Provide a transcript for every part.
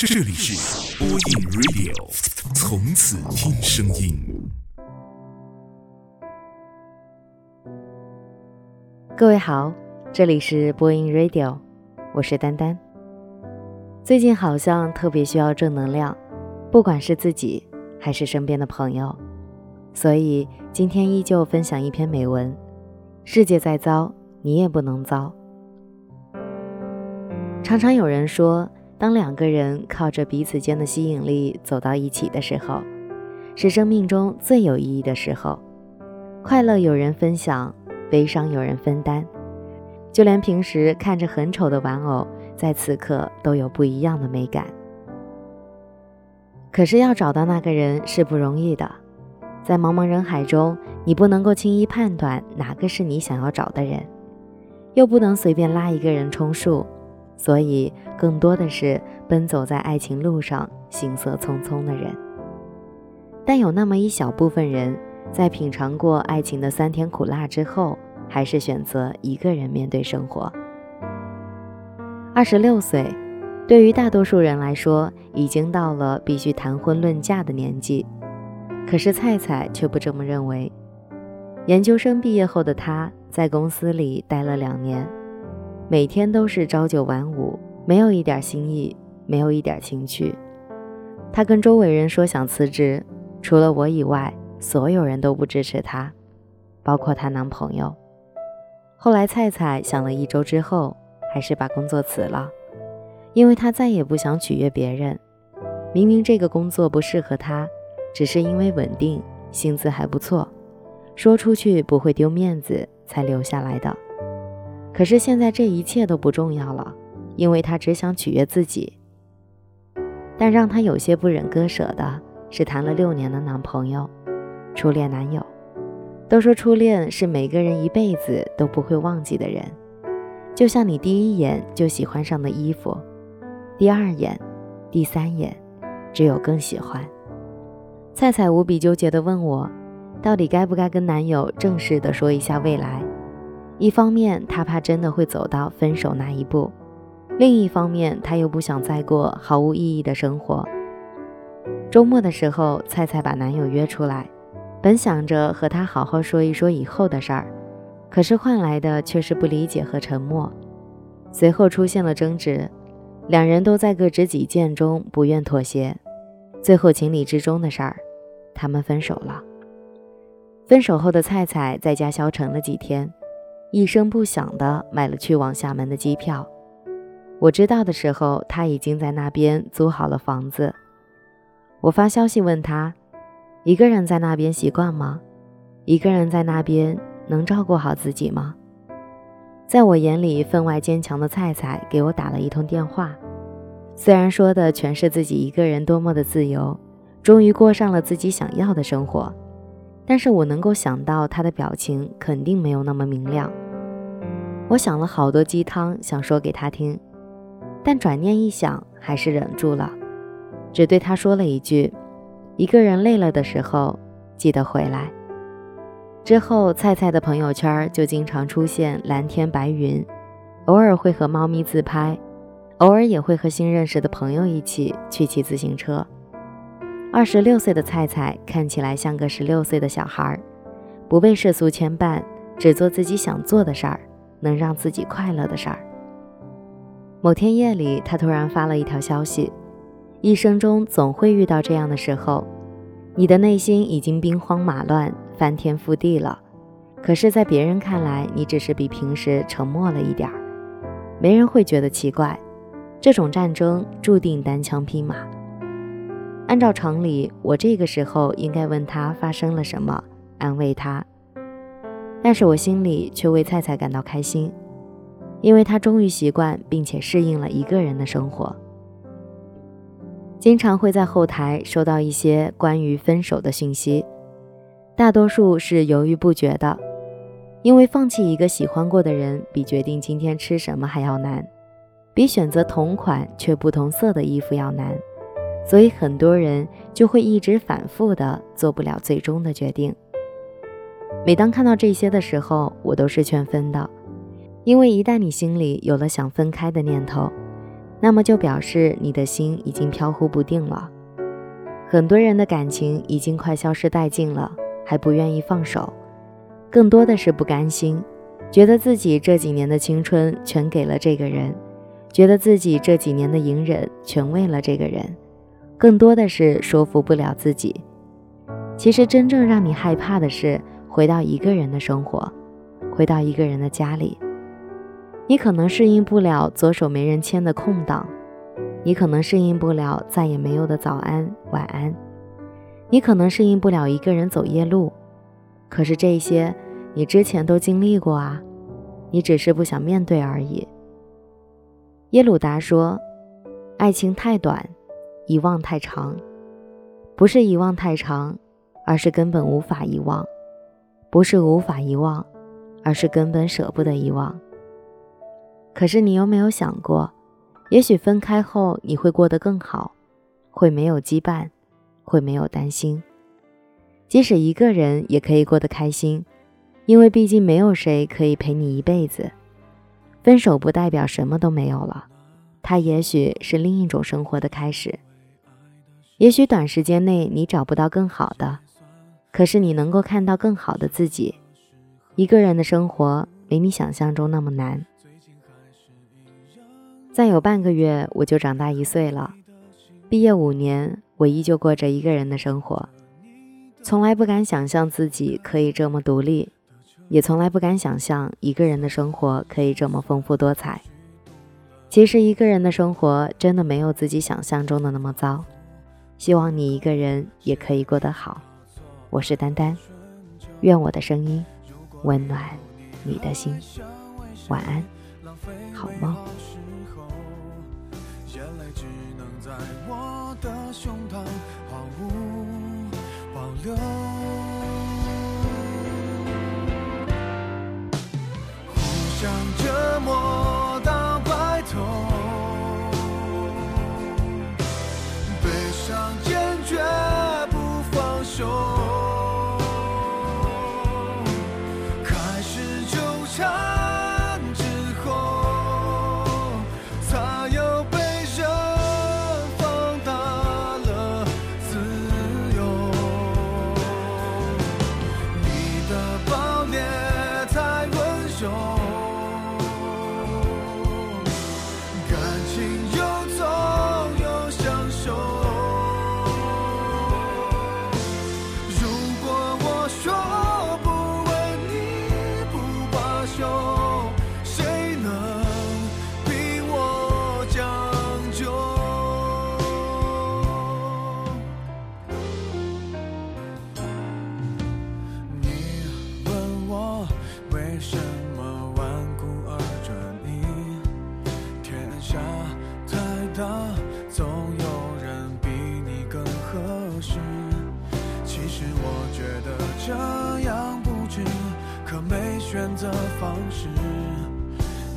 这里是播音 Radio，从此听声音。各位好，这里是播音 Radio，我是丹丹。最近好像特别需要正能量，不管是自己还是身边的朋友，所以今天依旧分享一篇美文：世界再糟，你也不能糟。常常有人说，当两个人靠着彼此间的吸引力走到一起的时候，是生命中最有意义的时候。快乐有人分享，悲伤有人分担，就连平时看着很丑的玩偶，在此刻都有不一样的美感。可是要找到那个人是不容易的，在茫茫人海中，你不能够轻易判断哪个是你想要找的人，又不能随便拉一个人充数。所以，更多的是奔走在爱情路上、行色匆匆的人。但有那么一小部分人，在品尝过爱情的酸甜苦辣之后，还是选择一个人面对生活。二十六岁，对于大多数人来说，已经到了必须谈婚论嫁的年纪。可是菜菜却不这么认为。研究生毕业后的他，在公司里待了两年。每天都是朝九晚五，没有一点新意，没有一点情趣。他跟周围人说想辞职，除了我以外，所有人都不支持他，包括她男朋友。后来菜菜想了一周之后，还是把工作辞了，因为她再也不想取悦别人。明明这个工作不适合她，只是因为稳定，薪资还不错，说出去不会丢面子，才留下来的。可是现在这一切都不重要了，因为她只想取悦自己。但让她有些不忍割舍的是谈了六年的男朋友，初恋男友。都说初恋是每个人一辈子都不会忘记的人，就像你第一眼就喜欢上的衣服，第二眼、第三眼，只有更喜欢。菜菜无比纠结地问我，到底该不该跟男友正式的说一下未来？一方面，她怕真的会走到分手那一步；另一方面，她又不想再过毫无意义的生活。周末的时候，菜菜把男友约出来，本想着和他好好说一说以后的事儿，可是换来的却是不理解和沉默。随后出现了争执，两人都在各执己见中不愿妥协。最后情理之中的事儿，他们分手了。分手后的菜菜在家消沉了几天。一声不响地买了去往厦门的机票。我知道的时候，他已经在那边租好了房子。我发消息问他：“一个人在那边习惯吗？一个人在那边能照顾好自己吗？”在我眼里分外坚强的菜菜给我打了一通电话，虽然说的全是自己一个人多么的自由，终于过上了自己想要的生活。但是我能够想到他的表情肯定没有那么明亮。我想了好多鸡汤想说给他听，但转念一想，还是忍住了，只对他说了一句：“一个人累了的时候，记得回来。”之后，菜菜的朋友圈就经常出现蓝天白云，偶尔会和猫咪自拍，偶尔也会和新认识的朋友一起去骑自行车。二十六岁的菜菜看起来像个十六岁的小孩儿，不被世俗牵绊，只做自己想做的事儿，能让自己快乐的事儿。某天夜里，他突然发了一条消息：一生中总会遇到这样的时候，你的内心已经兵荒马乱、翻天覆地了，可是，在别人看来，你只是比平时沉默了一点儿，没人会觉得奇怪。这种战争注定单枪匹马。按照常理，我这个时候应该问他发生了什么，安慰他。但是我心里却为菜菜感到开心，因为他终于习惯并且适应了一个人的生活。经常会在后台收到一些关于分手的讯息，大多数是犹豫不决的，因为放弃一个喜欢过的人，比决定今天吃什么还要难，比选择同款却不同色的衣服要难。所以很多人就会一直反复的做不了最终的决定。每当看到这些的时候，我都是劝分的，因为一旦你心里有了想分开的念头，那么就表示你的心已经飘忽不定了。很多人的感情已经快消失殆尽了，还不愿意放手，更多的是不甘心，觉得自己这几年的青春全给了这个人，觉得自己这几年的隐忍全为了这个人，更多的是说服不了自己。其实真正让你害怕的是回到一个人的生活，回到一个人的家里。你可能适应不了左手没人牵的空档，你可能适应不了再也没有的早安晚安，你可能适应不了一个人走夜路。可是这些你之前都经历过啊，你只是不想面对而已。耶鲁达说：“爱情太短，遗忘太长，不是遗忘太长，而是根本无法遗忘；不是无法遗忘，而是根本舍不得遗忘。”可是你有没有想过，也许分开后你会过得更好，会没有羁绊，会没有担心。即使一个人也可以过得开心，因为毕竟没有谁可以陪你一辈子。分手不代表什么都没有了，它也许是另一种生活的开始。也许短时间内你找不到更好的，可是你能够看到更好的自己。一个人的生活没你想象中那么难。再有半个月，我就长大一岁了。毕业五年，我依旧过着一个人的生活，从来不敢想象自己可以这么独立，也从来不敢想象一个人的生活可以这么丰富多彩。其实，一个人的生活真的没有自己想象中的那么糟。希望你一个人也可以过得好。我是丹丹，愿我的声音温暖你的心。晚安，好梦。胸膛毫无保留，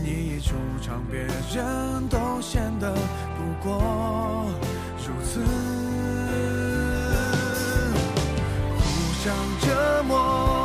你一出场，别人都显得不过如此，互相折磨